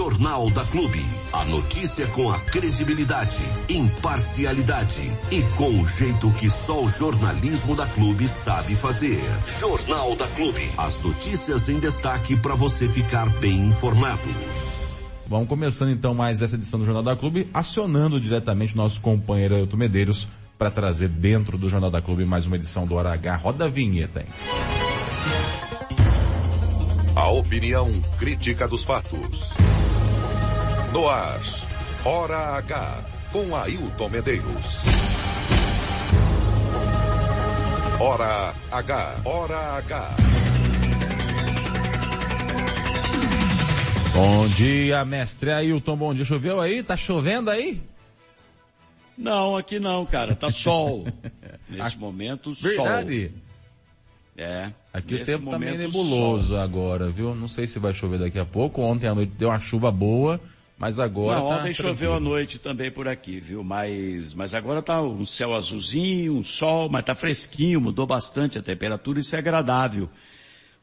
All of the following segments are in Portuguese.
Jornal da Clube. A notícia com a credibilidade, imparcialidade e com o jeito que só o jornalismo da Clube sabe fazer. Jornal da Clube. As notícias em destaque para você ficar bem informado. Vamos começando então mais essa edição do Jornal da Clube, acionando diretamente nosso companheiro Ailton Medeiros para trazer dentro do Jornal da Clube mais uma edição do Hora H. Roda a vinheta, hein? A opinião crítica dos fatos. No ar, Hora H, com Ailton Medeiros. Hora H, Hora H. Bom dia, mestre Ailton. Bom dia. Choveu aí? Tá chovendo aí? Não, aqui não, cara. Tá sol. Nesse momento, sol. Verdade. É. Aqui o tempo tá meio nebuloso sol. agora, viu? Não sei se vai chover daqui a pouco. Ontem à noite deu uma chuva boa, mas agora Não, tá ontem tranquilo. choveu à noite também por aqui, viu? Mas, mas agora tá um céu azulzinho, um sol, mas tá fresquinho, mudou bastante a temperatura, isso é agradável.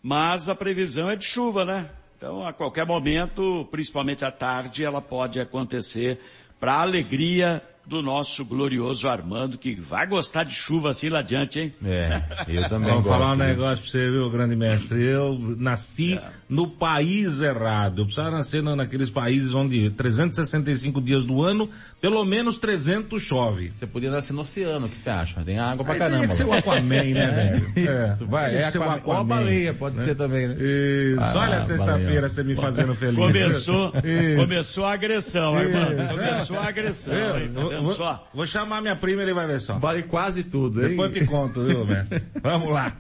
Mas a previsão é de chuva, né? Então, a qualquer momento, principalmente à tarde, ela pode acontecer para alegria do nosso glorioso Armando, que vai gostar de chuva assim lá adiante, hein? É, eu também Vamos gosto. falar um negócio pra você, viu, grande mestre? Eu nasci É. no país errado. Eu precisava nascer na- naqueles países onde 365 dias do ano, pelo menos 300 chove. Você podia nascer no oceano, o que você acha? Tem água pra Aí caramba. teria que ser o. Aquaman, né, velho? Isso, vai. É o Aquaman. Ou a Aquaman, baleia, pode né? ser também, né? Isso. Ah, Olha a sexta-feira você me fazendo feliz. Começou, começou a agressão, Armando. Começou a agressão, Eu, vou, só? vou chamar minha prima e ele vai ver só. Vale quase tudo, hein? Depois eu te conto, viu, mestre? Vamos lá.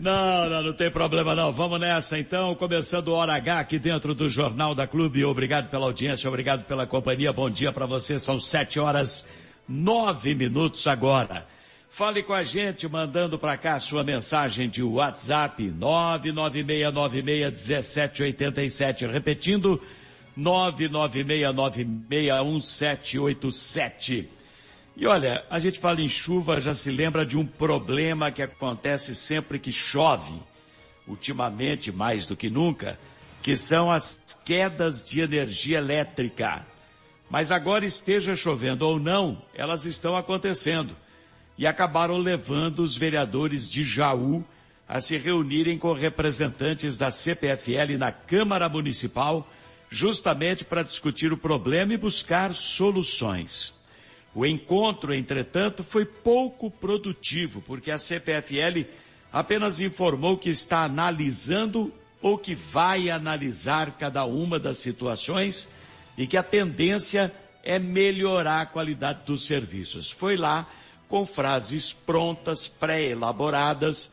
Não, não, não tem problema não. Vamos nessa então, começando o Hora H aqui dentro do Jornal da Clube. Obrigado pela audiência, obrigado pela companhia. Bom dia para você. São sete horas nove minutos agora. Fale com a gente mandando para cá sua mensagem de WhatsApp 996961787. Repetindo 996961787. E olha, a gente fala em chuva, já se lembra de um problema que acontece sempre que chove, ultimamente mais do que nunca, que são as quedas de energia elétrica. Mas agora esteja chovendo ou não, elas estão acontecendo. E acabaram levando os vereadores de Jaú a se reunirem com representantes da CPFL na Câmara Municipal, justamente para discutir o problema e buscar soluções. O encontro, entretanto, foi pouco produtivo, porque a CPFL apenas informou que está analisando ou que vai analisar cada uma das situações e que a tendência é melhorar a qualidade dos serviços. Foi lá com frases prontas, pré-elaboradas,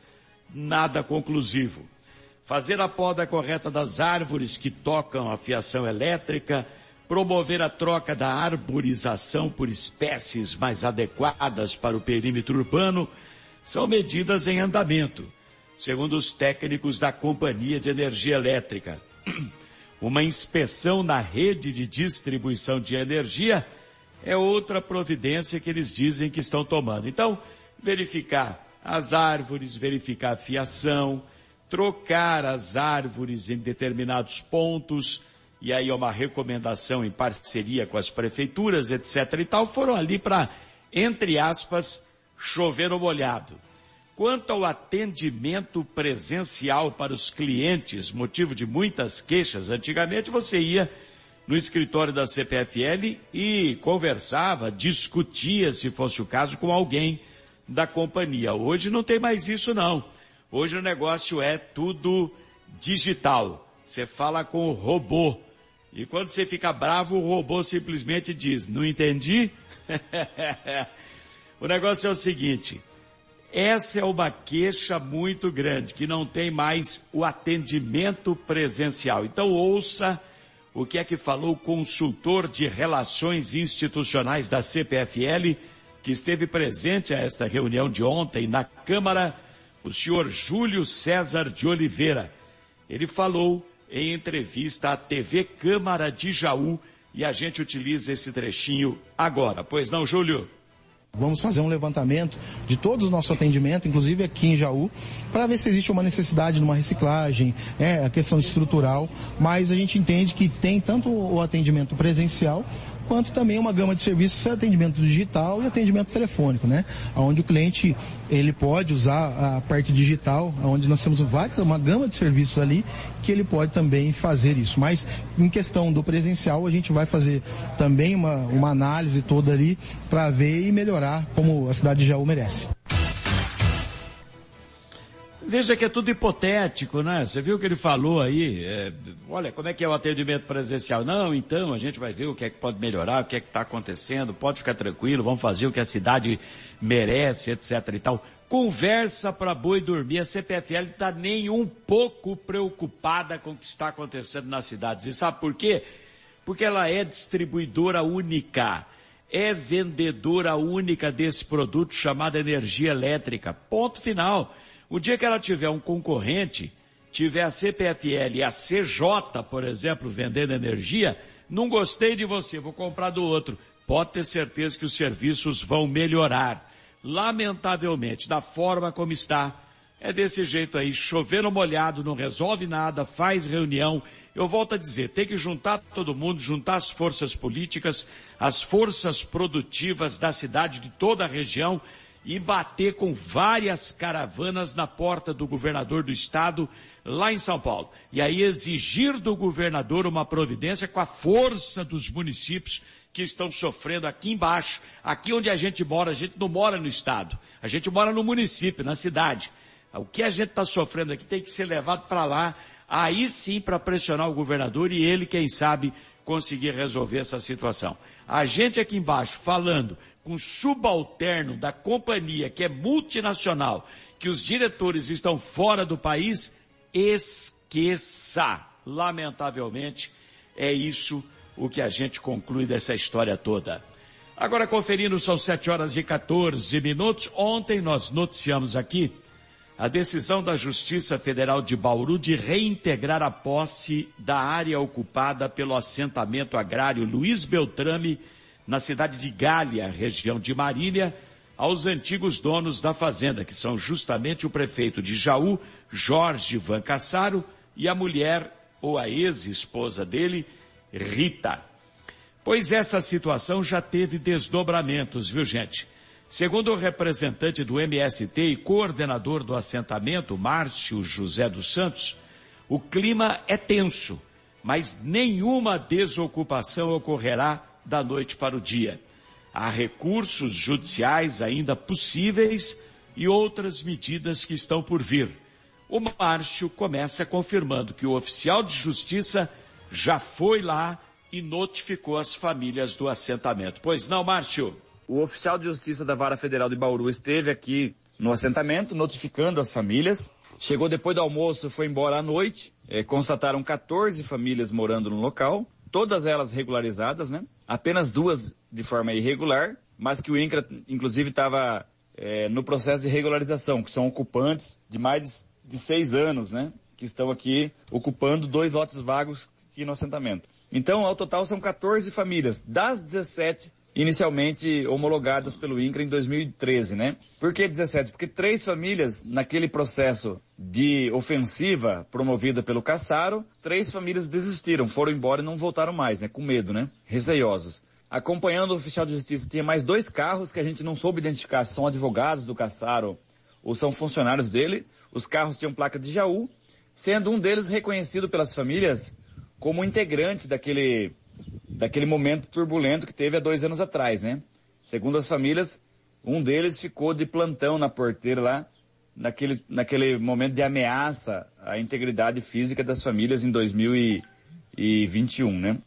nada conclusivo. Fazer a poda correta das árvores que tocam a fiação elétrica, promover a troca da arborização por espécies mais adequadas para o perímetro urbano, são medidas em andamento, segundo os técnicos da Companhia de Energia Elétrica. Uma inspeção na rede de distribuição de energia é outra providência que eles dizem que estão tomando. Então, verificar as árvores, verificar a fiação, trocar as árvores em determinados pontos, e aí é uma recomendação em parceria com as prefeituras, etc. e tal, foram ali para, entre aspas, chover no molhado. Quanto ao atendimento presencial para os clientes, motivo de muitas queixas, antigamente você ia no escritório da CPFL e conversava, discutia, se fosse o caso, com alguém da companhia. Hoje não tem mais isso não. Hoje o negócio é tudo digital. Você fala com o robô. E quando você fica bravo, o robô simplesmente diz, não entendi? o negócio é o seguinte, essa é uma queixa muito grande, que não tem mais o atendimento presencial. Então ouça o que é que falou o consultor de relações institucionais da CPFL, que esteve presente a esta reunião de ontem na Câmara, o senhor Júlio César de Oliveira. Ele falou em entrevista à TV Câmara de Jaú e a gente utiliza esse trechinho agora. Pois não, Júlio? Vamos fazer um levantamento de todos os nossos atendimentos, inclusive aqui em Jaú, para ver se existe uma necessidade de uma reciclagem, é a questão estrutural, mas a gente entende que tem tanto o atendimento presencial quanto também uma gama de serviços, atendimento digital e atendimento telefônico, né? Onde o cliente ele pode usar a parte digital, onde nós temos várias, uma gama de serviços ali que ele pode também fazer isso. Mas em questão do presencial, a gente vai fazer também uma, uma análise toda ali para ver e melhorar como a cidade de Jaú merece. Veja que é tudo hipotético, né? Você viu o que ele falou aí? É, olha, como é que é o atendimento presencial? Não, então a gente vai ver o que é que pode melhorar, o que é que está acontecendo, pode ficar tranquilo, vamos fazer o que a cidade merece, etc e tal. Conversa para boi dormir. A CPFL está nem um pouco preocupada com o que está acontecendo nas cidades. E sabe por quê? Porque ela é distribuidora única. É vendedora única desse produto chamado energia elétrica. Ponto final. O dia que ela tiver um concorrente, tiver a CPFL e a CJ, por exemplo, vendendo energia, não gostei de você, vou comprar do outro. Pode ter certeza que os serviços vão melhorar. Lamentavelmente, da forma como está, é desse jeito aí, chovendo molhado, não resolve nada, faz reunião. Eu volto a dizer, tem que juntar todo mundo, juntar as forças políticas, as forças produtivas da cidade, de toda a região, e bater com várias caravanas na porta do governador do estado, lá em São Paulo. E aí exigir do governador uma providência com a força dos municípios que estão sofrendo aqui embaixo, aqui onde a gente mora, a gente não mora no estado, a gente mora no município, na cidade. O que a gente está sofrendo aqui tem que ser levado para lá, aí sim para pressionar o governador e ele, quem sabe, conseguir resolver essa situação. A gente aqui embaixo falando com subalterno da companhia que é multinacional, que os diretores estão fora do país, esqueça. Lamentavelmente, é isso o que a gente conclui dessa história toda. Agora conferindo, são 7 horas e 14 minutos. Ontem nós noticiamos aqui a decisão da Justiça Federal de Bauru de reintegrar a posse da área ocupada pelo assentamento agrário Luiz Beltrame na cidade de Gália, região de Marília, aos antigos donos da fazenda, que são justamente o prefeito de Jaú, Jorge Van Cassaro, e a mulher, ou a ex-esposa dele, Rita. Pois essa situação já teve desdobramentos, viu gente? Segundo o representante do MST e coordenador do assentamento, Márcio José dos Santos, o clima é tenso, mas nenhuma desocupação ocorrerá da noite para o dia. Há recursos judiciais ainda possíveis e outras medidas que estão por vir. O Márcio começa confirmando que o oficial de justiça já foi lá e notificou as famílias do assentamento. Pois não, Márcio? O oficial de justiça da Vara Federal de Bauru esteve aqui no assentamento, notificando as famílias. Chegou depois do almoço, foi embora à noite. É, constataram 14 famílias morando no local todas elas regularizadas, né? Apenas duas de forma irregular, mas que o INCRA, inclusive, estava é, no processo de regularização, que são ocupantes de mais de seis anos, né? Que estão aqui ocupando dois lotes vagos aqui no assentamento. Então, ao total, são 14 famílias. Das 17 inicialmente homologadas pelo INCRA em 2013, né? Por que 17? Porque três famílias, naquele processo de ofensiva promovida pelo Caçaro, três famílias desistiram, foram embora e não voltaram mais, né? Com medo, né? Receiosos. Acompanhando o oficial de justiça, tinha mais dois carros que a gente não soube identificar se são advogados do Caçaro ou são funcionários dele. Os carros tinham placa de Jaú, sendo um deles reconhecido pelas famílias como integrante daquele daquele momento turbulento que teve há dois anos atrás, né? Segundo as famílias, um deles ficou de plantão na porteira lá, naquele, naquele momento de ameaça à integridade física das famílias em 2021, né?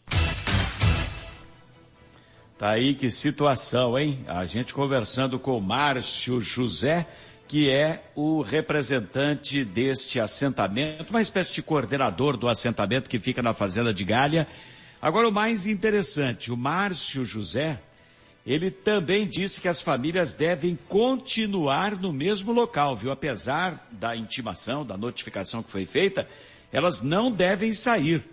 Tá aí que situação, hein? A gente conversando com o Márcio José, que é o representante deste assentamento, uma espécie de coordenador do assentamento que fica na fazenda de Galha, Agora o mais interessante, o Márcio José, ele também disse que as famílias devem continuar no mesmo local, viu? Apesar da intimação, da notificação que foi feita, elas não devem sair.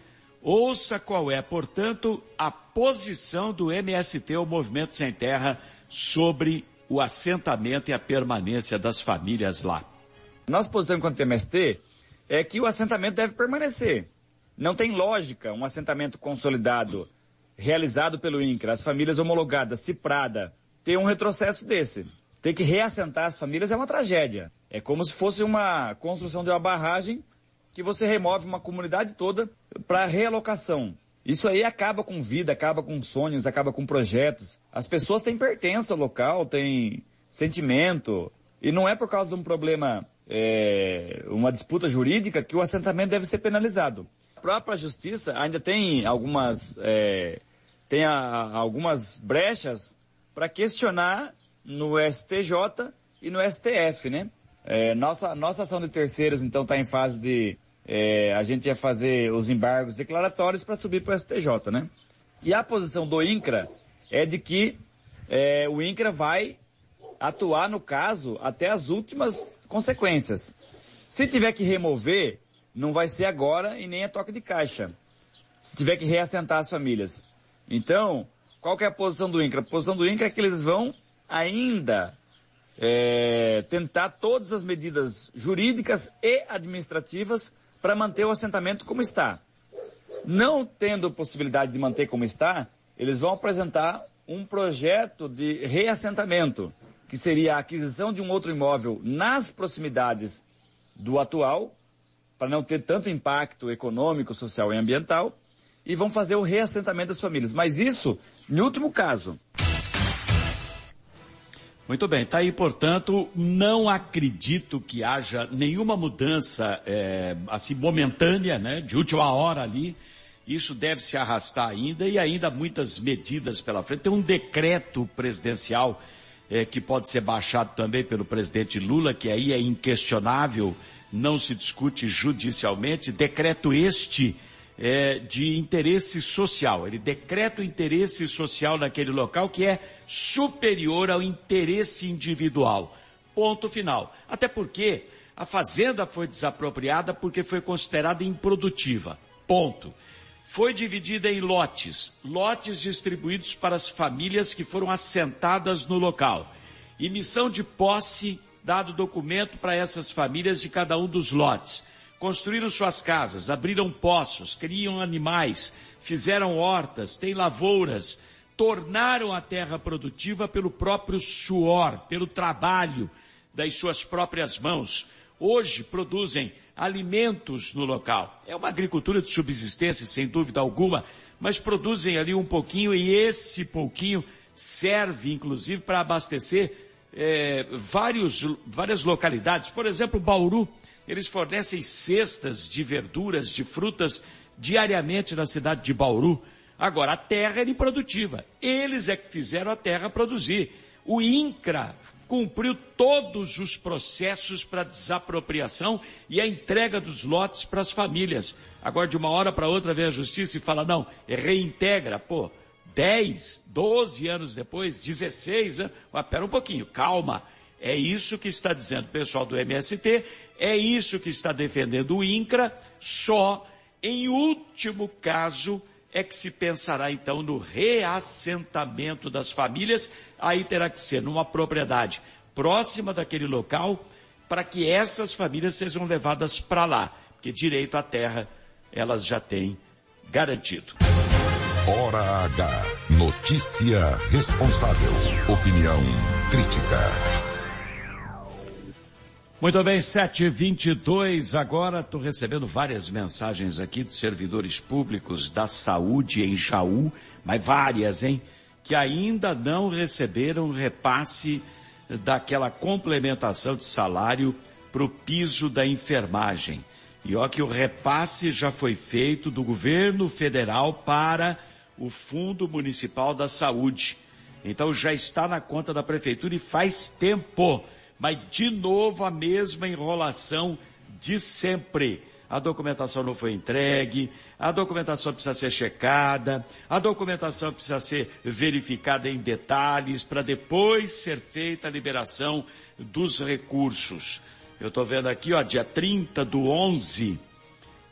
Ouça qual é, portanto, a posição do MST, o Movimento Sem Terra, sobre o assentamento e a permanência das famílias lá. Nossa posição enquanto MST é que o assentamento deve permanecer. Não tem lógica um assentamento consolidado, realizado pelo INCRA, as famílias homologadas, Ciprada, ter um retrocesso desse. Ter que reassentar as famílias é uma tragédia. É como se fosse uma construção de uma barragem que você remove uma comunidade toda para realocação. Isso aí acaba com vida, acaba com sonhos, acaba com projetos. As pessoas têm pertença ao local, têm sentimento. E não é por causa de um problema, é, uma disputa jurídica que o assentamento deve ser penalizado. Própria justiça ainda tem algumas, é, tem a, algumas brechas para questionar no STJ e no STF, né? É, nossa, nossa ação de terceiros, então, está em fase de é, a gente ia fazer os embargos declaratórios para subir para o STJ, né? E a posição do INCRA é de que é, o INCRA vai atuar no caso até as últimas consequências. Se tiver que remover, não vai ser agora e nem a toque de caixa. Se tiver que reassentar as famílias. Então, qual que é a posição do INCRA? A posição do INCRA é que eles vão ainda é, tentar todas as medidas jurídicas e administrativas para manter o assentamento como está. Não tendo possibilidade de manter como está, eles vão apresentar um projeto de reassentamento, que seria a aquisição de um outro imóvel nas proximidades do atual, para não ter tanto impacto econômico, social e ambiental, e vão fazer o reassentamento das famílias. Mas isso, em último caso. Muito bem, tá aí, portanto, não acredito que haja nenhuma mudança é, assim momentânea, né, de última hora ali. Isso deve se arrastar ainda e ainda muitas medidas pela frente. Tem um decreto presidencial é, que pode ser baixado também pelo presidente Lula, que aí é inquestionável, não se discute judicialmente. Decreto este é, de interesse social. Ele decreta o interesse social naquele local que é superior ao interesse individual. Ponto final. Até porque a fazenda foi desapropriada porque foi considerada improdutiva. Ponto. Foi dividida em lotes, lotes distribuídos para as famílias que foram assentadas no local. Emissão de posse, dado documento para essas famílias de cada um dos lotes construíram suas casas, abriram poços, criam animais, fizeram hortas, têm lavouras, tornaram a terra produtiva pelo próprio suor, pelo trabalho das suas próprias mãos. Hoje produzem alimentos no local. É uma agricultura de subsistência, sem dúvida alguma, mas produzem ali um pouquinho e esse pouquinho serve, inclusive, para abastecer é, vários, várias localidades. Por exemplo, Bauru eles fornecem cestas de verduras, de frutas diariamente na cidade de Bauru. Agora, a terra era improdutiva. Eles é que fizeram a terra produzir. O INCRA cumpriu todos os processos para desapropriação e a entrega dos lotes para as famílias. Agora, de uma hora para outra, vem a justiça e fala, não, reintegra. Pô, 10, 12 anos depois, 16 anos, mas pera um pouquinho, calma. É isso que está dizendo o pessoal do MST, é isso que está defendendo o INCRA, só em último caso é que se pensará então no reassentamento das famílias, aí terá que ser numa propriedade próxima daquele local, para que essas famílias sejam levadas para lá, porque direito à terra elas já têm garantido. Hora H. Notícia responsável. Opinião crítica. Muito bem, 722 agora. Estou recebendo várias mensagens aqui de servidores públicos da saúde em Jaú, mas várias, hein? Que ainda não receberam repasse daquela complementação de salário para o piso da enfermagem. E ó que o repasse já foi feito do governo federal para o Fundo Municipal da Saúde. Então já está na conta da prefeitura e faz tempo mas de novo a mesma enrolação de sempre. A documentação não foi entregue, a documentação precisa ser checada, a documentação precisa ser verificada em detalhes para depois ser feita a liberação dos recursos. Eu estou vendo aqui, ó, dia 30 do 11,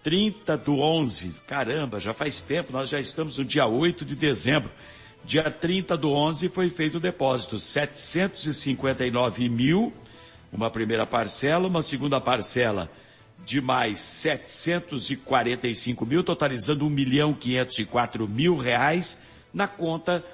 30 do 11, caramba, já faz tempo, nós já estamos no dia 8 de dezembro. Dia 30 do 11 foi feito o depósito, 759 mil, uma primeira parcela, uma segunda parcela de mais 745 mil, totalizando 1 milhão 504 mil reais na conta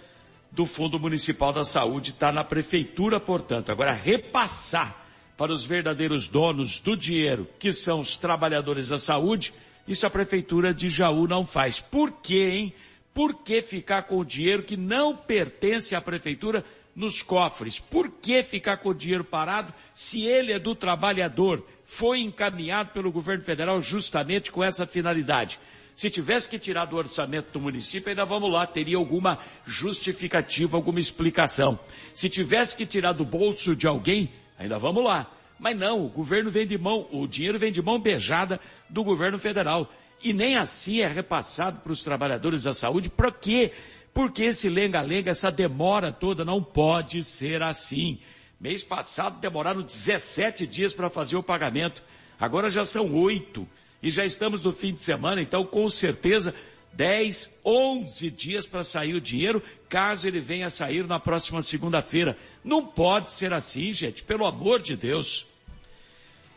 do Fundo Municipal da Saúde, está na Prefeitura, portanto. Agora, repassar para os verdadeiros donos do dinheiro, que são os trabalhadores da saúde, isso a Prefeitura de Jaú não faz. Por quê, hein? Por que ficar com o dinheiro que não pertence à Prefeitura nos cofres? Por que ficar com o dinheiro parado se ele é do trabalhador? Foi encaminhado pelo governo federal justamente com essa finalidade. Se tivesse que tirar do orçamento do município, ainda vamos lá, teria alguma justificativa, alguma explicação. Se tivesse que tirar do bolso de alguém, ainda vamos lá. Mas não, o governo vem de mão, o dinheiro vem de mão beijada do governo federal. E nem assim é repassado para os trabalhadores da saúde. Para quê? Porque esse lenga-lenga, essa demora toda, não pode ser assim. Mês passado demoraram 17 dias para fazer o pagamento. Agora já são oito. E já estamos no fim de semana, então com certeza 10, 11 dias para sair o dinheiro, caso ele venha a sair na próxima segunda-feira. Não pode ser assim, gente, pelo amor de Deus.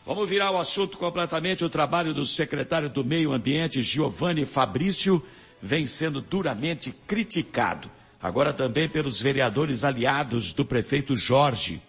Vamos virar o assunto completamente. O trabalho do secretário do Meio Ambiente, Giovanni Fabrício, vem sendo duramente criticado. Agora também pelos vereadores aliados do prefeito Jorge.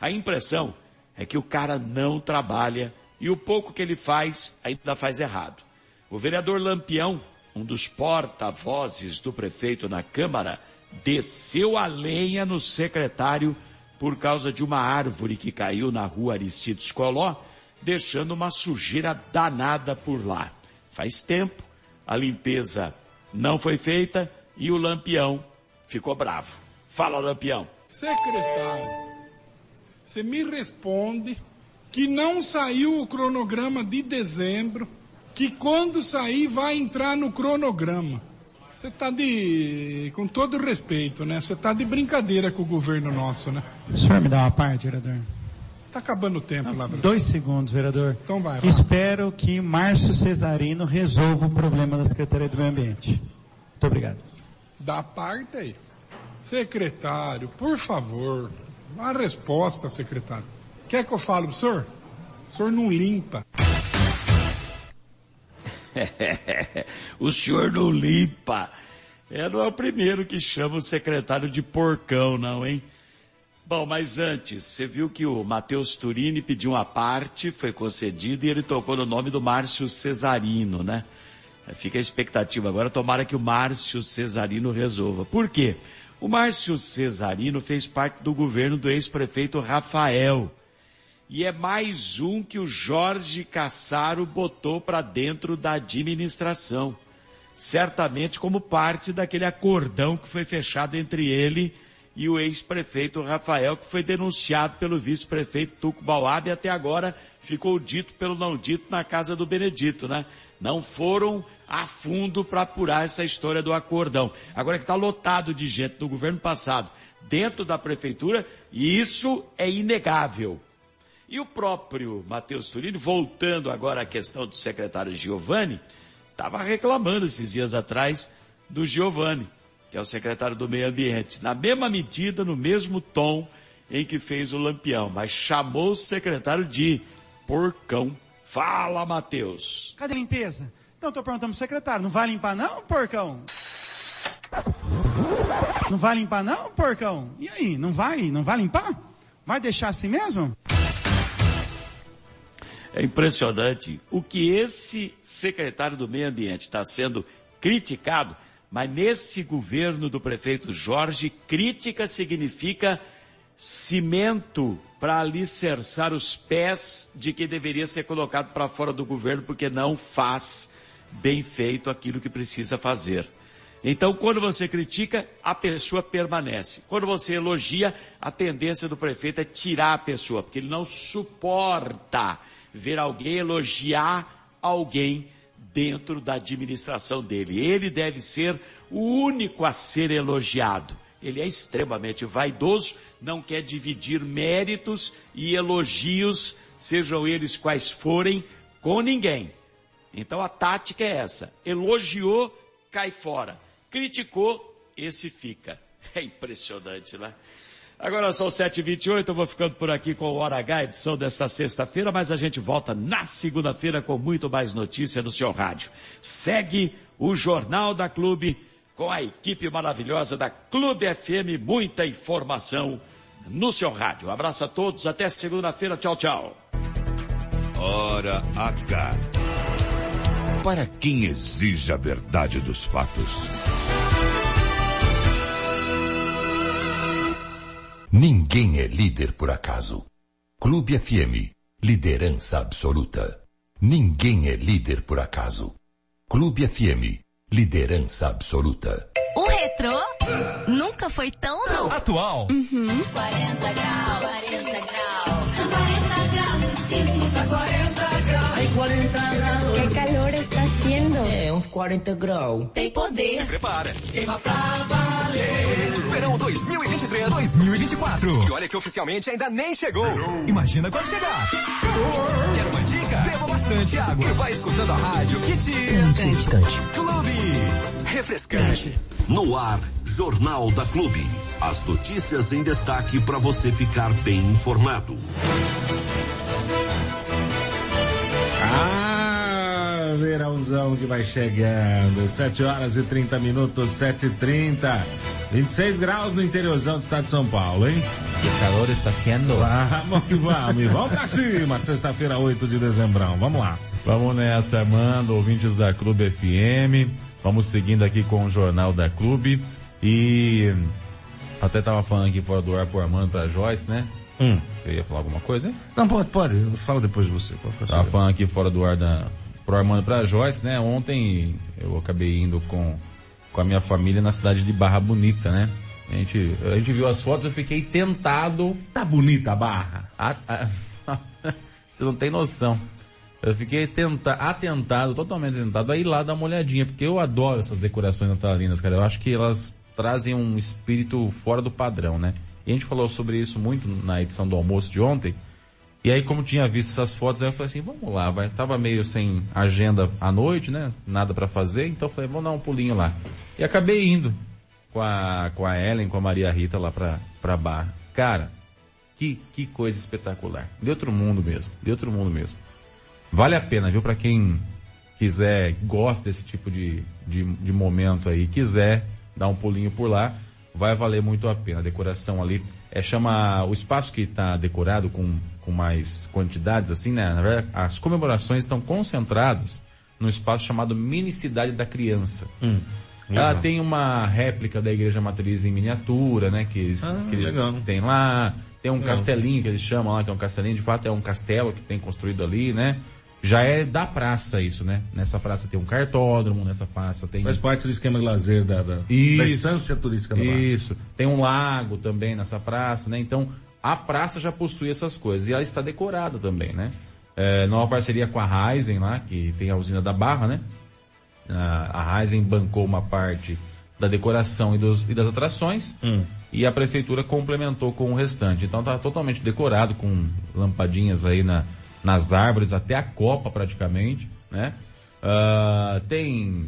A impressão é que o cara não trabalha e o pouco que ele faz ainda faz errado. O vereador Lampião, um dos porta-vozes do prefeito na Câmara, desceu a lenha no secretário por causa de uma árvore que caiu na rua Aristides Coló, deixando uma sujeira danada por lá. Faz tempo, a limpeza não foi feita e o Lampião ficou bravo. Fala, Lampião. Secretário, você me responde que não saiu o cronograma de dezembro, que quando sair vai entrar no cronograma. Você está de, com todo respeito, né? Você está de brincadeira com o governo nosso, né? O senhor me dá uma parte, vereador? Está acabando o tempo lá. Dois segundos, vereador. Então vai, vai. Espero que Márcio Cesarino resolva o problema da Secretaria do Meio Ambiente. Muito obrigado. Da parte aí. Secretário, por favor, a resposta, secretário. Quer que eu fale pro senhor? O senhor não limpa. o senhor não limpa. É, não é o primeiro que chama o secretário de porcão, não, hein? Bom, mas antes, você viu que o Matheus Turini pediu uma parte, foi concedido e ele tocou no nome do Márcio Cesarino, né? Fica a expectativa agora, tomara que o Márcio Cesarino resolva. Por quê? O Márcio Cesarino fez parte do governo do ex-prefeito Rafael. E é mais um que o Jorge Cassaro botou para dentro da administração. Certamente como parte daquele acordão que foi fechado entre ele e o ex-prefeito Rafael, que foi denunciado pelo vice-prefeito Tuco Bauab e até agora ficou dito pelo não dito na casa do Benedito, né? Não foram a fundo para apurar essa história do acordão. Agora que está lotado de gente do governo passado dentro da prefeitura, e isso é inegável. E o próprio Matheus Turini, voltando agora à questão do secretário Giovanni, estava reclamando esses dias atrás do Giovanni, que é o secretário do Meio Ambiente, na mesma medida, no mesmo tom em que fez o Lampião, mas chamou o secretário de porcão. Fala, Matheus. Cadê a limpeza? Então, estou perguntando pro secretário, não vai limpar não, porcão? Não vai limpar não, porcão? E aí, não vai, não vai limpar? Vai deixar assim mesmo? É impressionante o que esse secretário do Meio Ambiente está sendo criticado, mas nesse governo do prefeito Jorge, crítica significa cimento para alicerçar os pés de que deveria ser colocado para fora do governo porque não faz bem feito aquilo que precisa fazer. Então, quando você critica, a pessoa permanece. Quando você elogia, a tendência do prefeito é tirar a pessoa, porque ele não suporta ver alguém elogiar alguém dentro da administração dele. Ele deve ser o único a ser elogiado. Ele é extremamente vaidoso, não quer dividir méritos e elogios, sejam eles quais forem, com ninguém. Então a tática é essa. Elogiou, cai fora. Criticou, esse fica. É impressionante, né? Agora são 7h28, eu vou ficando por aqui com o Hora H, edição dessa sexta-feira, mas a gente volta na segunda-feira com muito mais notícia no seu rádio. Segue o Jornal da Clube com a equipe maravilhosa da Clube FM, muita informação no seu rádio. abraço a todos, até segunda-feira, tchau, tchau. Hora H. Para quem exige a verdade dos fatos. Ninguém é líder por acaso. Clube FM, liderança absoluta. Ninguém é líder por acaso. Clube FM, liderança absoluta. O retrô nunca foi tão atual. Uhum. 40 graus, 40 graus. 40 graus, 40 graus. Tem poder. Se prepara. Queima pra valer. Verão 2023, 2024. E olha que oficialmente ainda nem chegou. Imagina quando chegar. Quer uma dica? Beba bastante água. E vai escutando a rádio que te... Refrescante. Clube. Refrescante. No ar, Jornal da Clube. As notícias em destaque para você ficar bem informado. Que vai chegando. 7 horas e 30 minutos, 7 e 30 26 graus no interiorzão do estado de São Paulo, hein? Que calor está sendo. Vamos que vamos. E vamos pra cima. Sexta-feira, 8 de dezembro. Vamos lá. Vamos nessa, Armando, ouvintes da Clube FM. Vamos seguindo aqui com o Jornal da Clube. E até tava falando aqui fora do ar pro Armando pra Joyce, né? Hum. Eu ia falar alguma coisa, hein? Não, pode, pode. Eu falo depois de você. Tava falando aqui fora do ar da, pro Armando pra Joyce, né? Ontem eu acabei indo com, com a minha família na cidade de Barra Bonita, né? A gente, a gente viu as fotos, eu fiquei tentado. Tá bonita a barra. a- a- você não tem noção. Eu fiquei tenta, atentado, totalmente tentado a ir lá dar uma olhadinha, porque eu adoro essas decorações natalinas, cara. Eu acho que elas trazem um espírito fora do padrão, né? E a gente falou sobre isso muito na edição do almoço de ontem. E aí, como tinha visto essas fotos, aí eu falei assim, vamos lá, vai. Tava meio sem agenda à noite, né? Nada pra fazer, então eu falei, vamos dar um pulinho lá. E acabei indo com a, com a Ellen, com a Maria Rita lá pra, pra Barra. Cara, que, que coisa espetacular. De outro mundo mesmo, de outro mundo mesmo. Vale a pena, viu? Pra quem quiser, gosta desse tipo de, de, de momento aí, quiser dar um pulinho por lá, vai valer muito a pena. A decoração ali, é, chama, o espaço que está decorado com, com mais quantidades, assim, né? Na verdade, as comemorações estão concentradas num espaço chamado Mini Cidade da Criança. Ela legal. tem uma réplica da Igreja Matriz em miniatura, né? Que eles, Ah, que eles tem lá. Tem um Legal. castelinho que eles chamam lá, que é um castelinho, de fato é um castelo que tem construído ali, né? Já é da praça isso, né? Nessa praça tem um cartódromo, nessa praça tem... Faz parte do esquema de lazer da, da, da Isso. estância turística da. Isso. Tem um lago também nessa praça, né? Então, a praça já possui essas coisas. E ela está decorada também, né? É, numa parceria com a Raizen lá, que tem a usina da Barra, né? A, a Raizen bancou uma parte da decoração e, dos- e das atrações. E a prefeitura complementou com o restante. Então tá totalmente decorado com lampadinhas aí na, nas árvores, até a copa praticamente, né? Ah, tem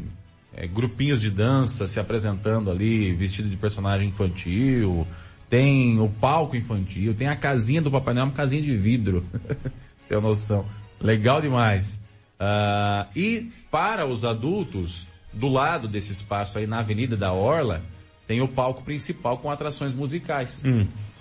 é, grupinhos de dança se apresentando ali, vestido de personagem infantil. Tem o palco infantil, tem a casinha do Papai Noel, uma casinha de vidro. Você tem uma noção. Legal demais. Ah, e para os adultos, do lado desse espaço aí na Avenida da Orla, tem o palco principal com atrações musicais.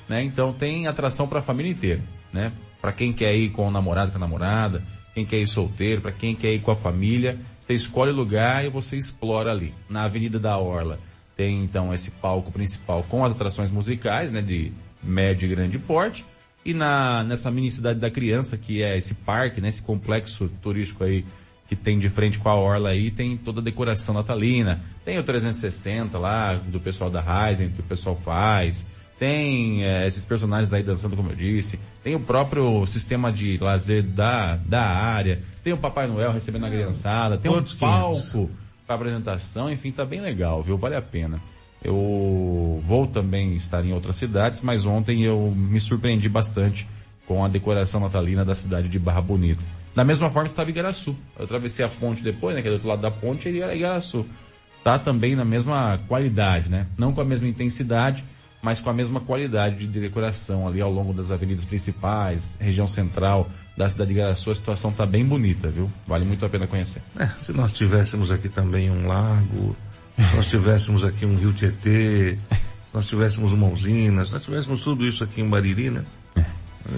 Né? Então tem atração para a família inteira, né? Para quem quer ir com o namorado, com a namorada, quem quer ir solteiro, para quem quer ir com a família, você escolhe o lugar e você explora ali. Na Avenida da Orla tem então esse palco principal com as atrações musicais, né, de médio e grande porte. E na, nessa mini cidade da criança, que é esse parque, né, esse complexo turístico aí que tem de frente com a Orla aí, tem toda a decoração natalina. Tem o 360 lá, do pessoal da Ryzen, que o pessoal faz. Tem eh, esses personagens aí dançando, como eu disse. Tem o próprio sistema de lazer da, da área. Tem o Papai Noel recebendo a criançada. Tem um Outros 500. palco para apresentação. Enfim, tá bem legal, viu? Vale a pena. Eu vou também estar em outras cidades, mas ontem eu me surpreendi bastante com a decoração natalina da cidade de Barra Bonita. Da mesma forma estava Igaraçu. Eu atravessei a ponte depois, né, que é do outro lado da ponte, e era Igaraçu. tá também na mesma qualidade, né? Não com a mesma intensidade, mas com a mesma qualidade de decoração ali ao longo das avenidas principais, região central da cidade de Garaçu, a situação tá bem bonita, viu? Vale muito a pena conhecer. É, se nós tivéssemos aqui também um lago, se nós tivéssemos aqui um rio Tietê, se nós tivéssemos uma usina, se nós tivéssemos tudo isso aqui em Bariri, né?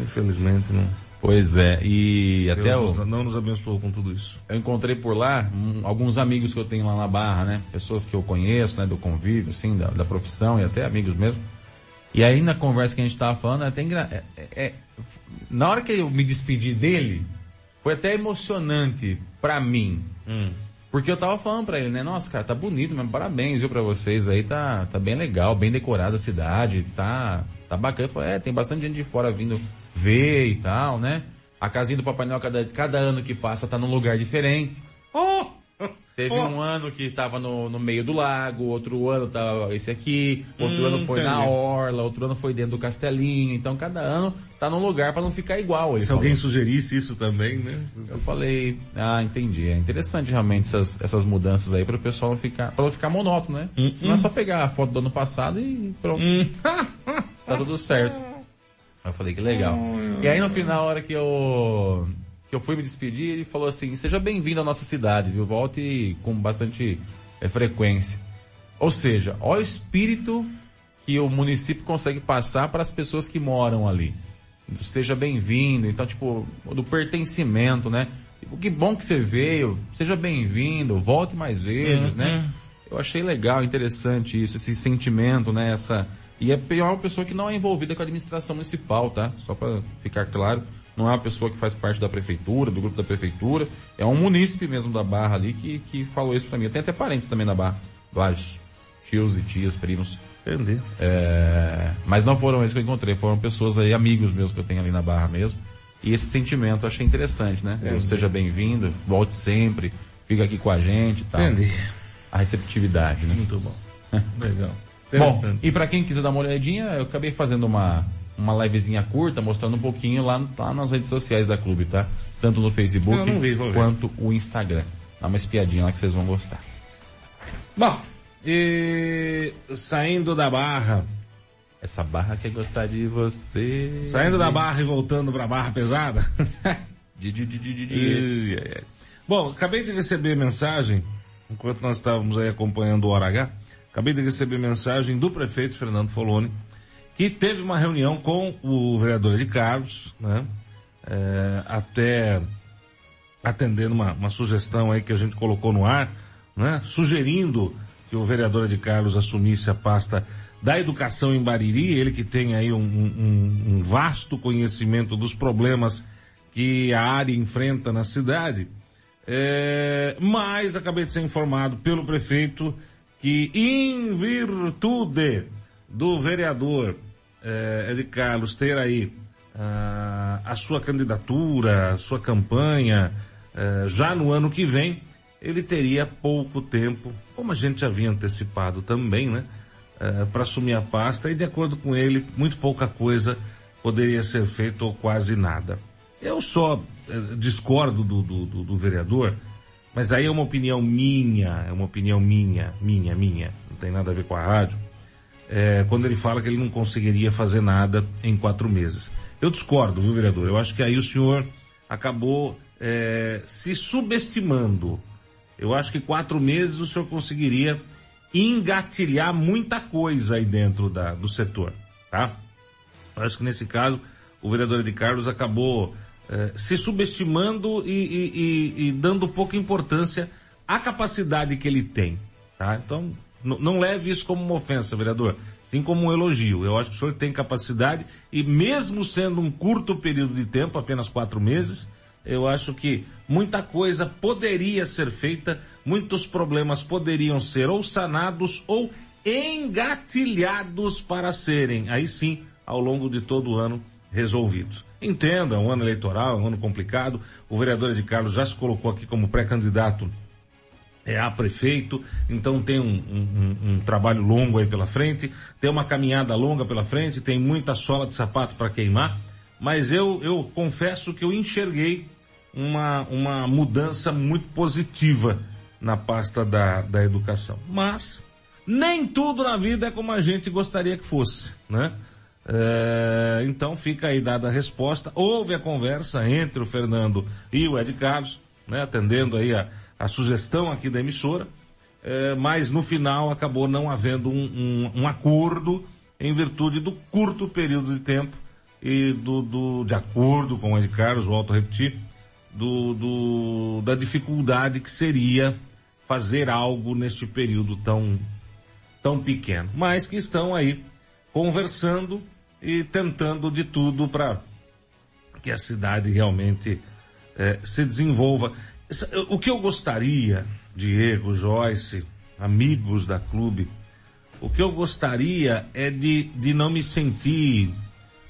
Infelizmente não. Pois é, e até Deus o... nos- não nos abençoou com tudo isso. Eu encontrei por lá um, alguns amigos que eu tenho lá na Barra, né? Pessoas que eu conheço, né? Do convívio, assim, da, da profissão e até amigos mesmo. E aí na conversa que a gente tava falando, é até engra... é- é- é- na hora que eu me despedi dele, foi até emocionante pra mim. Porque eu tava falando pra ele, né? Nossa, cara, tá bonito mesmo, parabéns, viu, pra vocês aí, tá, tá bem legal, bem decorada a cidade, tá, tá bacana. Ele falou, é, tem bastante gente de fora vindo ver e tal, né? A casinha do Papai Noel, cada, cada ano que passa, tá num lugar diferente. Teve um ano que tava no, no meio do lago, outro ano tava esse aqui, outro Hum, ano foi na entendi. orla, outro ano foi dentro do castelinho. Então cada ano tá num lugar pra não ficar igual. Se falou. alguém sugerisse isso também, né? Eu falei, ah, entendi. É interessante realmente essas, essas mudanças aí para o pessoal não ficar, para não ficar monótono, né? Hum, Senão é só pegar a foto do ano passado e pronto. tá tudo certo. Eu falei que legal. E aí no final, a hora que eu eu fui me despedir, ele falou assim: "Seja bem-vindo à nossa cidade, viu? Volte com bastante eh, frequência." Ou seja, olha o espírito que o município consegue passar para as pessoas que moram ali. Seja bem-vindo, então, tipo, do pertencimento, né? Tipo, que bom que você veio, seja bem-vindo, volte mais vezes, Uhum. né? Eu achei legal, interessante isso, esse sentimento, né? Essa... E é pior uma pessoa que não é envolvida com a administração municipal, tá? Só para ficar claro, não é uma pessoa que faz parte da prefeitura, do grupo da prefeitura, é um munícipe mesmo da Barra ali que, que falou isso para mim. Eu tenho até parentes também na Barra, vários tios e tias, primos. Entendi. É, mas não foram esses que eu encontrei, foram pessoas aí, amigos meus que eu tenho ali na Barra mesmo. E esse sentimento eu achei interessante, né? Entendi. Seja bem-vindo, volte sempre, fica aqui com a gente e tal. Entendi. A receptividade, né? Muito bom. Legal. Bom, e pra quem quiser dar uma olhadinha, eu acabei fazendo uma, uma livezinha curta, mostrando um pouquinho lá, lá nas redes sociais da clube, tá? Tanto no Facebook vi, quanto o Instagram. Dá uma espiadinha lá que vocês vão gostar. Bom, e saindo da barra, Essa barra quer gostar de você. saindo da barra e voltando pra barra pesada. De, de, de. Bom, acabei de receber mensagem, enquanto nós estávamos aí acompanhando o Hora H, acabei de receber mensagem do prefeito Fernando Foloni, que teve uma reunião com o vereador de Carlos, né? É, até atendendo uma, uma sugestão aí que a gente colocou no ar, né? Sugerindo que o vereador de Carlos assumisse a pasta da educação em Bariri, ele que tem aí um, um- um vasto conhecimento dos problemas que a área enfrenta na cidade. É, mas acabei de ser informado pelo prefeito que, em virtude do vereador é, de Carlos ter aí ah, a sua candidatura, a sua campanha, eh, já no ano que vem, ele teria pouco tempo, como a gente já havia antecipado também, né? para assumir a pasta e de acordo com ele, muito pouca coisa poderia ser feita ou quase nada. Eu só eh, discordo do, do, do- do vereador, mas aí é uma opinião minha, é uma opinião minha, minha, minha, não tem nada a ver com a rádio é, quando ele fala que ele não conseguiria fazer nada em quatro meses. Eu discordo, viu, vereador? Eu acho que aí o senhor acabou é, se subestimando. Eu acho que quatro meses o senhor conseguiria engatilhar muita coisa aí dentro da, do setor, tá? Eu acho que nesse caso o vereador de Carlos acabou eh, se subestimando e, e- e- e dando pouca importância à capacidade que ele tem, tá? Então, n- não leve isso como uma ofensa, vereador, sim como um elogio. Eu acho que o senhor tem capacidade e mesmo sendo um curto período de tempo, apenas quatro meses, eu acho que muita coisa poderia ser feita, muitos problemas poderiam ser ou sanados ou engatilhados para serem, aí sim, ao longo de todo o ano, resolvidos. Entenda, é um ano eleitoral, é um ano complicado. O vereador de Carlos já se colocou aqui como pré-candidato é, a prefeito, então tem um, um- um- trabalho longo aí pela frente, tem uma caminhada longa pela frente, tem muita sola de sapato para queimar, mas eu, eu confesso que eu enxerguei uma, uma mudança muito positiva na pasta da, da educação. Mas, nem tudo na vida é como a gente gostaria que fosse, né? É, então fica aí dada a resposta. Houve a conversa entre o Fernando e o Ed Carlos, né, atendendo aí a, a sugestão aqui da emissora, é, mas no final acabou não havendo um, um, um acordo em virtude do curto período de tempo e do, do de acordo com o Ed Carlos, volto a repetir, do, do, da dificuldade que seria fazer algo neste período tão, tão pequeno. Mas que estão aí conversando e tentando de tudo para que a cidade realmente eh, se desenvolva. O que eu gostaria, Diego, Joyce, amigos da clube, o que eu gostaria é de, de não me sentir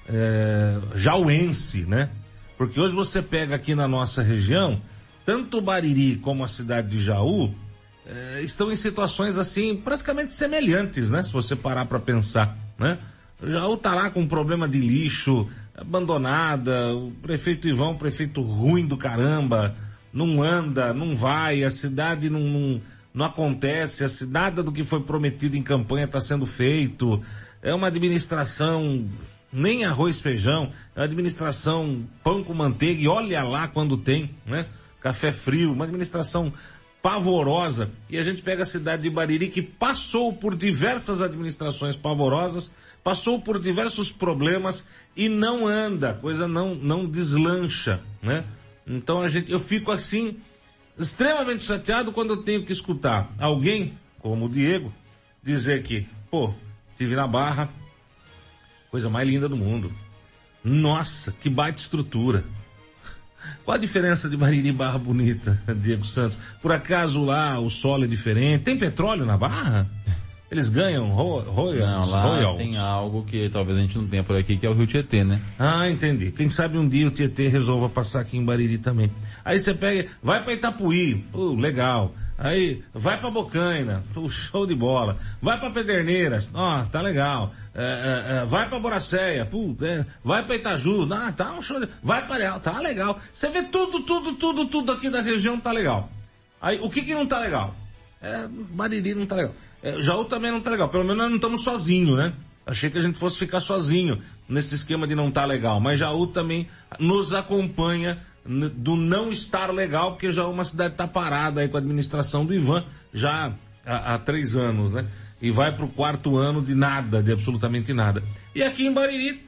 é, jauense, né? Porque hoje você pega aqui na nossa região, tanto Bariri como a cidade de Jaú é, estão em situações assim praticamente semelhantes, né? Se você parar para pensar, né? Jaú tá lá com um problema de lixo, abandonada, o prefeito Ivão, um prefeito ruim do caramba, não anda, não vai, a cidade não, não, não acontece, a cidade do que foi prometido em campanha está sendo feito, é uma administração nem arroz feijão, é uma administração pão com manteiga e olha lá quando tem, né? Café frio, uma administração pavorosa. E a gente pega a cidade de Bariri que passou por diversas administrações pavorosas, passou por diversos problemas e não anda, coisa não, não deslancha, né? Então a gente, eu fico assim, extremamente chateado quando eu tenho que escutar alguém, como o Diego, dizer que, pô, tive na barra, coisa mais linda do mundo. Nossa, que baita estrutura. Qual a diferença de Bariri Barra Bonita, Diego Santos? Por acaso lá o solo é diferente? Tem petróleo na Barra? Eles ganham ro royals? Não, lá royals. tem algo que talvez a gente não tenha por aqui, que é o Rio Tietê, né? Ah, entendi. Quem sabe um dia o Tietê resolva passar aqui em Bariri também. Aí você pega, vai para Itapuí, pô, legal. Aí, vai para Bocaina, pô, show de bola. Vai para Pederneiras, ó, tá legal. É, é, é, vai para Boracéia, pô, é, vai para Itaju, ah, tá um show de... Vai para Leal, tá legal. Você vê tudo, tudo, tudo, tudo aqui da região tá legal. Aí, o que que não tá legal? É, Bariri não tá legal. É, Jaú também não tá legal. Pelo menos nós não estamos sozinhos, né? Achei que a gente fosse ficar sozinho nesse esquema de não tá legal. Mas Jaú também nos acompanha do não estar legal, porque Jaú é uma cidade que tá parada aí com a administração do Ivan já há, há três anos, né? E vai pro quarto ano de nada, de absolutamente nada. E aqui em Bariri,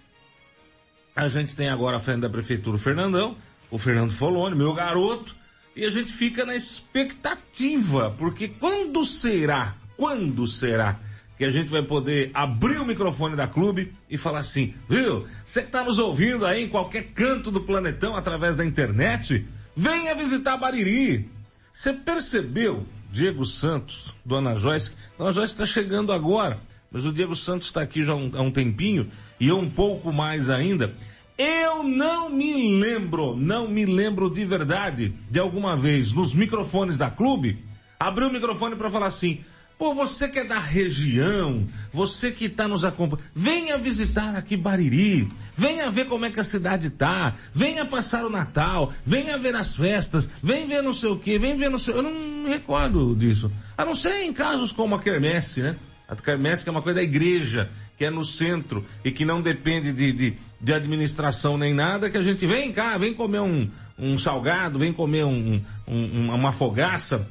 a gente tem agora à frente da prefeitura o Fernandão, o Fernando Foloni, meu garoto, e a gente fica na expectativa, porque quando será, quando será que a gente vai poder abrir o microfone da clube e falar assim, viu? Você que tá nos ouvindo aí em qualquer canto do planetão através da internet, venha visitar Bariri. Você percebeu, Diego Santos, Dona Joyce, Dona Joyce está chegando agora, mas o Diego Santos está aqui já há um, há um tempinho e eu um pouco mais ainda. Eu não me lembro, não me lembro de verdade de alguma vez nos microfones da clube abrir o microfone para falar assim: Pô, você que é da região, você que está nos acompanhando, venha visitar aqui Bariri, venha ver como é que a cidade tá, venha passar o Natal, venha ver as festas, venha ver não sei o que, venha ver não sei, eu não me recordo disso. A não ser em casos como a quermesse, né? A quermesse que é uma coisa da igreja, que é no centro e que não depende de, de, de administração nem nada, que a gente vem cá, vem comer um, um salgado, vem comer um, um, uma fogaça,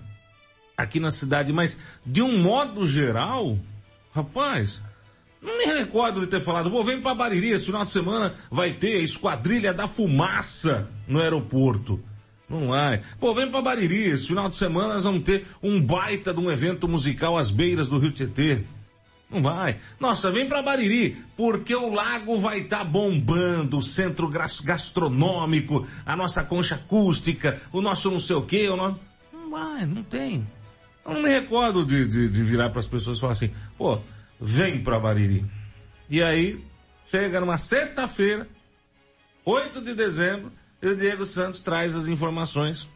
aqui na cidade, mas de um modo geral, rapaz, não me recordo de ter falado, vou vem para Bariri, esse final de semana vai ter a esquadrilha da fumaça no aeroporto. Não vai. Pô, vem para Bariri, esse final de semana nós vamos ter um baita de um evento musical às beiras do Rio Tietê. Não vai. Nossa, vem para Bariri, porque o lago vai estar tá bombando, o centro gas- gastronômico, a nossa concha acústica, o nosso não sei o quê, o nosso... Não vai, não tem. Eu não me recordo de, de, de virar para as pessoas e falar assim, pô, vem para Bariri. E aí, chega numa sexta-feira, 8 de dezembro, e o Diego Santos traz as informações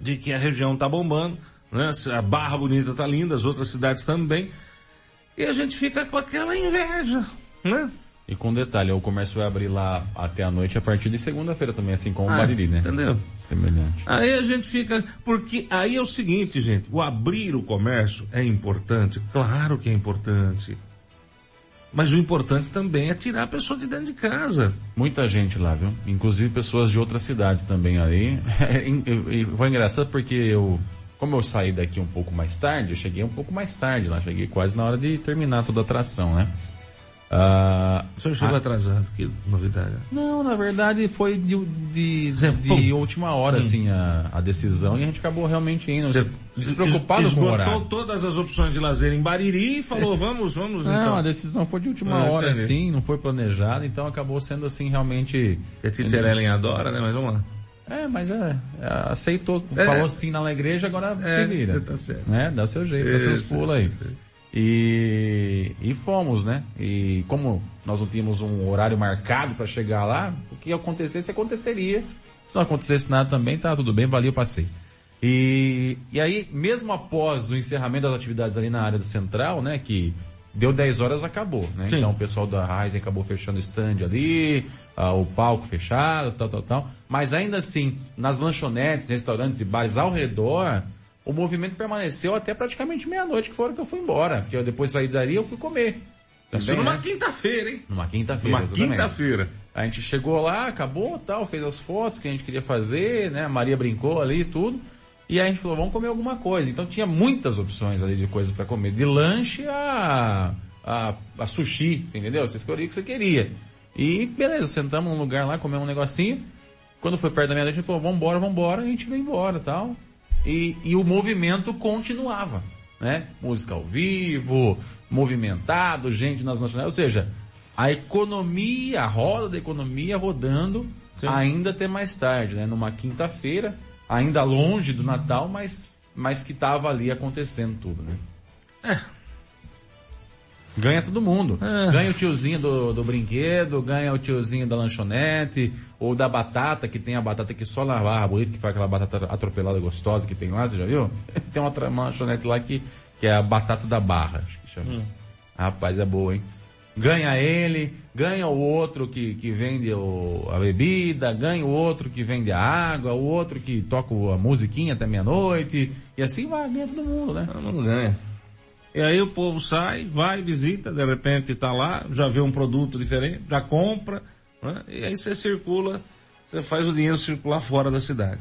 de que a região tá bombando, né? A Barra Bonita tá linda, as outras cidades também. E a gente fica com aquela inveja, né? E com detalhe, o comércio vai abrir lá até a noite a partir de segunda-feira também, assim como o Ah, Bariri, né? entendeu? Semelhante. Aí a gente fica. Porque aí é o seguinte, gente: o abrir o comércio é importante. Claro que é importante. Mas o importante também é tirar a pessoa de dentro de casa. Muita gente lá, viu? Inclusive pessoas de outras cidades também ali. e foi engraçado porque eu, como eu saí daqui um pouco mais tarde, eu cheguei um pouco mais tarde lá, cheguei quase na hora de terminar toda a atração, né? Ah, O senhor chegou ah, atrasado, que novidade. Não, na verdade foi de, de, de pum. última hora, Hum. assim, a, a decisão e a gente acabou realmente indo. Você despreocupado com o esgotou horário. todas as opções de lazer em Bariri e falou, vamos, vamos Não, então. a decisão foi de última Ah, hora, entendi. assim, não foi planejada, então acabou sendo assim realmente. Que a Titi Ellen adora, né? Mas vamos lá. É, mas é, é, aceitou, É. falou sim na igreja, agora É, se vira. tá certo. Né? Dá seu jeito, dá seus Isso, pulos aí. E, e fomos, né? E como nós não tínhamos um horário marcado para chegar lá, o que acontecesse, aconteceria. Se não acontecesse nada também, tá tudo bem, valia o passeio. E, e aí, mesmo após o encerramento das atividades ali na área central, né, que deu 10 horas, acabou, né? Sim. Então o pessoal da Ryzen acabou fechando o stand ali, ah, o palco fechado, tal, tal, tal. Mas ainda assim, nas lanchonetes, restaurantes e bares ao redor, o movimento permaneceu até praticamente meia-noite, que foi a hora que eu fui embora. Porque eu depois saí dali eu fui comer. Isso Também, numa né? quinta-feira, hein? Numa quinta-feira. Numa quinta-feira. A gente chegou lá, acabou, tal, fez as fotos que a gente queria fazer, né? A Maria brincou ali e tudo. E aí a gente falou, vamos comer alguma coisa. Então tinha muitas opções ali de coisas para comer. De lanche a, a, a sushi, entendeu? Você escolhia o que você queria. E beleza, sentamos num lugar lá, comemos um negocinho. Quando foi perto da meia-noite, a gente falou, vambora, vambora. A gente veio embora tal. E, e o movimento continuava, né? Música ao vivo, movimentado, gente nas lanchonetes. Ou seja, a economia, a roda da economia rodando ainda até mais tarde, né? Numa quinta-feira, ainda longe do Natal, mas, mas que estava ali acontecendo tudo, né? Ganha todo mundo. É. Ganha o tiozinho do, do brinquedo, ganha o tiozinho da lanchonete, ou da batata, que tem a batata que só na barra bonita, que faz aquela batata atropelada gostosa que tem lá, você já viu? tem uma lanchonete lá que, que é a batata da barra, acho que chama. Hum. Rapaz, é boa, hein? Ganha ele, ganha o outro que, que vende o- a bebida, ganha o outro que vende a água, o outro que toca a musiquinha até meia-noite, e assim vai, ganha todo mundo, né? Todo mundo ganha. E aí o povo sai, vai, visita, de repente tá lá, já vê um produto diferente, já compra, né? e aí você circula, você faz o dinheiro circular fora da cidade.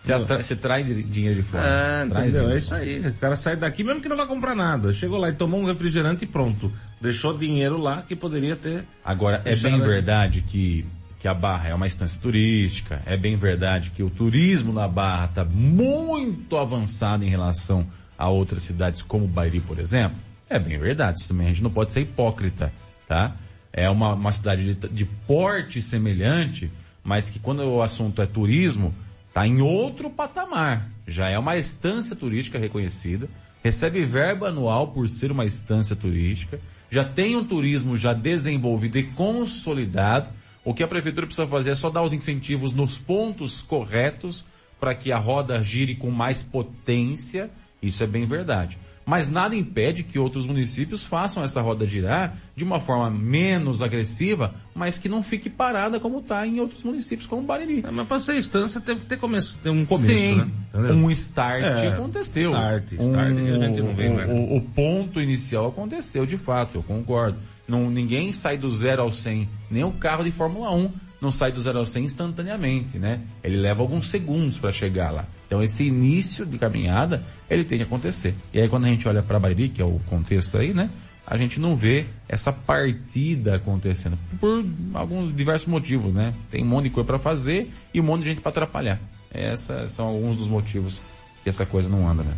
Você, atra- você traz di- dinheiro de fora. Ah, Traz entendeu? É isso aí. O cara sai daqui mesmo que não vai comprar nada. Chegou lá e tomou um refrigerante e pronto. Deixou dinheiro lá que poderia ter. Agora, é bem verdade que, que a Barra é uma instância turística, é bem verdade que o turismo na Barra está muito avançado em relação a outras cidades como Bairi, por exemplo. É bem verdade, isso também a gente não pode ser hipócrita, tá? É uma, uma cidade de, de porte semelhante, mas que quando o assunto é turismo, está em outro patamar. Já é uma estância turística reconhecida, recebe verba anual por ser uma estância turística, já tem um turismo já desenvolvido e consolidado. O que a prefeitura precisa fazer é só dar os incentivos nos pontos corretos para que a roda gire com mais potência. Isso é bem verdade. Mas nada impede que outros municípios façam essa roda girar de uma forma menos agressiva, mas que não fique parada como está em outros municípios, como Bariri. Mas para ser instância teve que ter, começo, ter um começo, Sim, né? Um start É, aconteceu. Start, start, Um- a gente não vê, né? o, o ponto inicial aconteceu, de fato, eu concordo. Não, ninguém sai do zero ao 100, nem o carro de Fórmula 1 não sai do zero ao 100 instantaneamente, né? Ele leva alguns segundos para chegar lá. Então esse início de caminhada, ele tem que acontecer. E aí quando a gente olha para Bariri, que é o contexto aí, né? A gente não vê essa partida acontecendo por alguns diversos motivos, né? Tem um monte de coisa para fazer e um monte de gente para atrapalhar. Esses são alguns dos motivos que essa coisa não anda, né?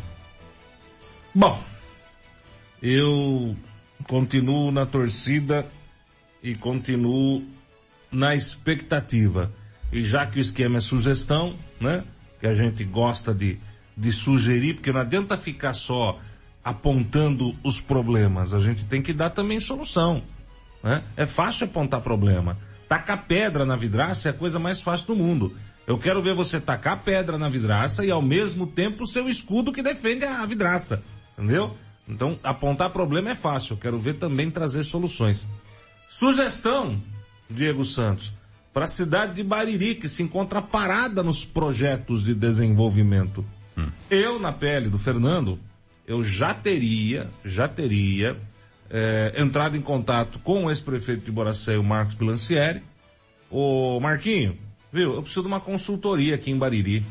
Bom, eu continuo na torcida e continuo na expectativa. E já que o esquema é sugestão, né? Que a gente gosta de, de sugerir, porque não adianta ficar só apontando os problemas. A gente tem que dar também solução. Né? É fácil apontar problema. Tacar pedra na vidraça é a coisa mais fácil do mundo. Eu quero ver você tacar pedra na vidraça e ao mesmo tempo seu escudo que defende a vidraça. Entendeu? Então, apontar problema é fácil. Eu quero ver também trazer soluções. Sugestão, Diego Santos, para a cidade de Bariri, que se encontra parada nos projetos de desenvolvimento. Eu, na pele do Fernando, eu já teria, já teria eh, entrado em contato com o ex-prefeito de Boracé, o Marcos Pilancieri. Ô Marquinho, viu, eu preciso de uma consultoria aqui em Bariri.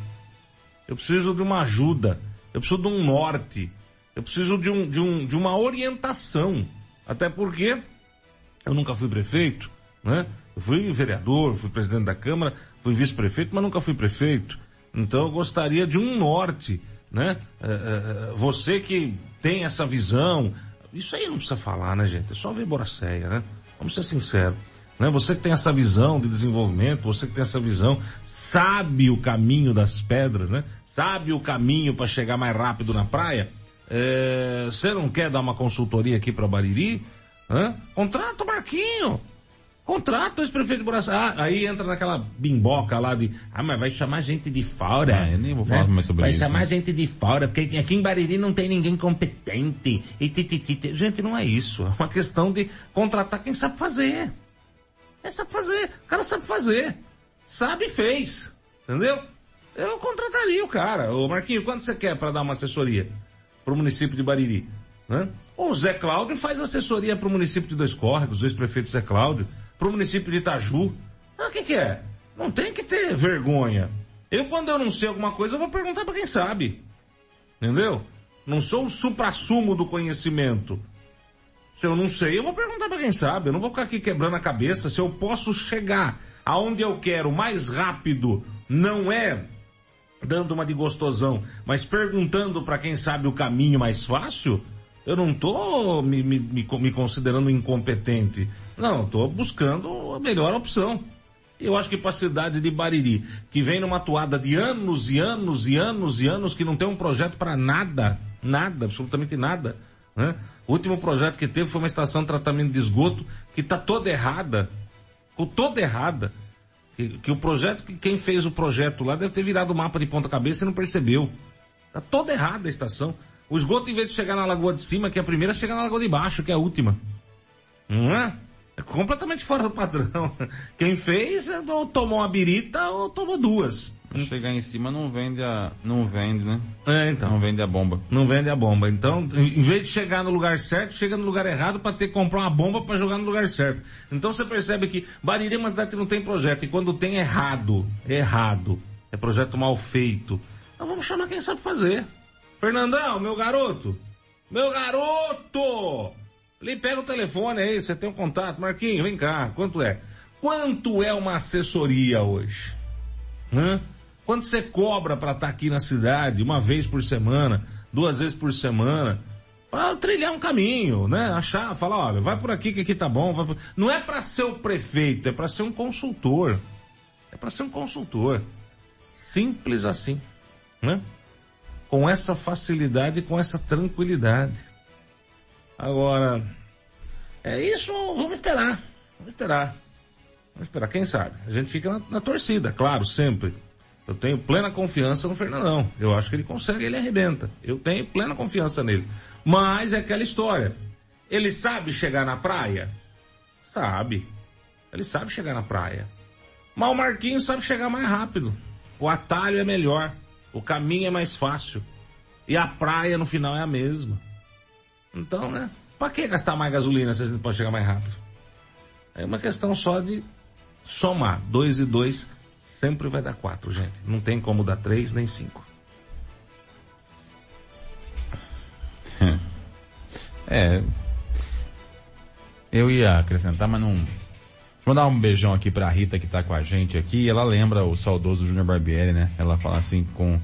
Eu preciso de uma ajuda. Eu preciso de um norte. Eu preciso de, um, de, um, de uma orientação. Até porque eu nunca fui prefeito, né? Fui vereador, fui presidente da Câmara, fui vice-prefeito, mas nunca fui prefeito. Então eu gostaria de um norte, né? Eh, eh, você que tem essa visão, isso aí não precisa falar, né, gente? É só ver Boracéia, né? Vamos ser sinceros. Né? Você que tem essa visão de desenvolvimento, você que tem essa visão, sabe o caminho das pedras, né? Sabe o caminho para chegar mais rápido na praia. É, você não quer dar uma consultoria aqui para Bariri? Hã? Contrata o Marquinho. Contrata o ex-prefeito de. Ah, aí entra naquela bimboca lá de, ah, mas vai chamar gente de fora. Ah, eu nem vou falar mais sobre vai isso, chamar né? gente de fora, porque aqui em Bariri não tem ninguém competente. E ti, ti, ti, ti. Gente, não é isso. É uma questão de contratar quem sabe fazer. É sabe fazer. O cara sabe fazer. Sabe e fez. Entendeu? Eu contrataria o cara. Ô Marquinho, quanto você quer para dar uma assessoria pro município de Bariri? Né? O Zé Cláudio faz assessoria pro município de Dois Córregos, o ex-prefeito Zé Cláudio, pro município de Itaju. Ah, o que que é? Não tem que ter vergonha. Eu, quando eu não sei alguma coisa, eu vou perguntar para quem sabe. Entendeu? Não sou o supra-sumo do conhecimento. Se eu não sei, eu vou perguntar para quem sabe. Eu não vou ficar aqui quebrando a cabeça. Se eu posso chegar aonde eu quero mais rápido, não é dando uma de gostosão, mas perguntando para quem sabe o caminho mais fácil, eu não tô me, me, me, me considerando incompetente. Não, tô buscando a melhor opção. Eu acho que para a cidade de Bariri, que vem numa toada de anos e anos e anos e anos, que não tem um projeto para nada, nada, absolutamente nada, né? O último projeto que teve foi uma estação de tratamento de esgoto que está toda errada, ficou toda errada. Que, que o projeto, que quem fez o projeto lá deve ter virado o mapa de ponta cabeça e não percebeu. Está toda errada a estação. O esgoto, em vez de chegar na lagoa de cima, que é a primeira, chega na lagoa de baixo, que é a última. Não é? É completamente fora do padrão. Quem fez, é, ou tomou uma birita ou tomou duas. Chegar em cima não vende a, não vende, né? É, então. Não vende a bomba. Não vende a bomba. Então, em em vez de chegar no lugar certo, chega no lugar errado para ter que comprar uma bomba para jogar no lugar certo. Então você percebe que Bariri é uma cidade que não tem projeto. E quando tem errado, errado, é projeto mal feito. Então vamos chamar quem sabe fazer. Fernandão, meu garoto. Meu garoto! Ele pega o telefone aí, você tem um contato. Marquinho, vem cá, quanto é? Quanto é uma assessoria hoje? Hã? Quanto você cobra para estar aqui na cidade, uma vez por semana, duas vezes por semana? Pra trilhar um caminho, né? Achar, falar, olha, vai por aqui que aqui tá bom. por- Não é para ser o prefeito, é para ser um consultor. É para ser um consultor. Simples assim, né? Com essa facilidade e com essa tranquilidade. Agora, é isso, vamos esperar. Vamos esperar. Vamos esperar, quem sabe? A gente fica na, na torcida, claro, sempre. Eu tenho plena confiança no Fernandão. Eu acho que ele consegue, ele arrebenta. Eu tenho plena confiança nele. Mas é aquela história. Ele sabe chegar na praia? Sabe. Ele sabe chegar na praia. Mas o Marquinhos sabe chegar mais rápido. O atalho é melhor. O caminho é mais fácil. E a praia no final é a mesma. Então, né? Pra que gastar mais gasolina se a gente pode chegar mais rápido? É uma questão só de somar. Dois e dois sempre vai dar quatro, gente. Não tem como dar três nem cinco. É. Eu ia acrescentar, mas não. Vou dar um beijão aqui pra Rita que tá com a gente aqui. Ela lembra o saudoso Júnior Barbieri, né? Ela fala assim com,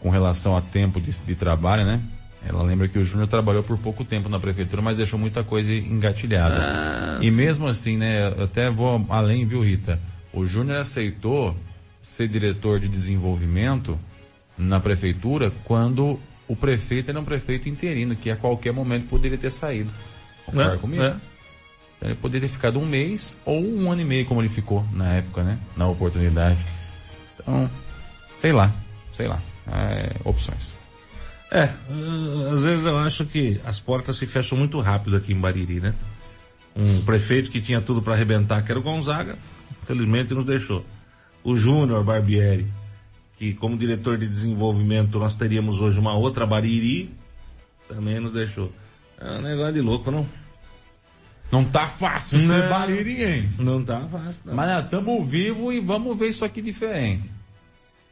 com relação a tempo de, de trabalho, né? Ela lembra que o Júnior trabalhou por pouco tempo na prefeitura, mas deixou muita coisa engatilhada. Ah, e mesmo assim, né? Até vou além, viu, Rita? O Júnior aceitou ser diretor de desenvolvimento na prefeitura quando o prefeito era um prefeito interino, que a qualquer momento poderia ter saído. Concorda É, comigo? é. Então ele poderia ter ficado um mês ou um ano e meio, como ele ficou na época, né? Na oportunidade. Então, sei lá, sei lá. É, opções. É, às vezes eu acho que as portas se fecham muito rápido aqui em Bariri, né? um prefeito que tinha tudo para arrebentar, que era o Gonzaga, felizmente nos deixou. O Júnior Barbieri, que como diretor de desenvolvimento nós teríamos hoje uma outra Bariri, também nos deixou. É um negócio de louco, não? Não tá fácil Não. ser baririense. Não tá fácil, não. Mas estamos vivos e vamos ver isso aqui diferente.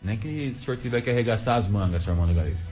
Nem que o senhor tiver que arregaçar as mangas, seu de Galiza.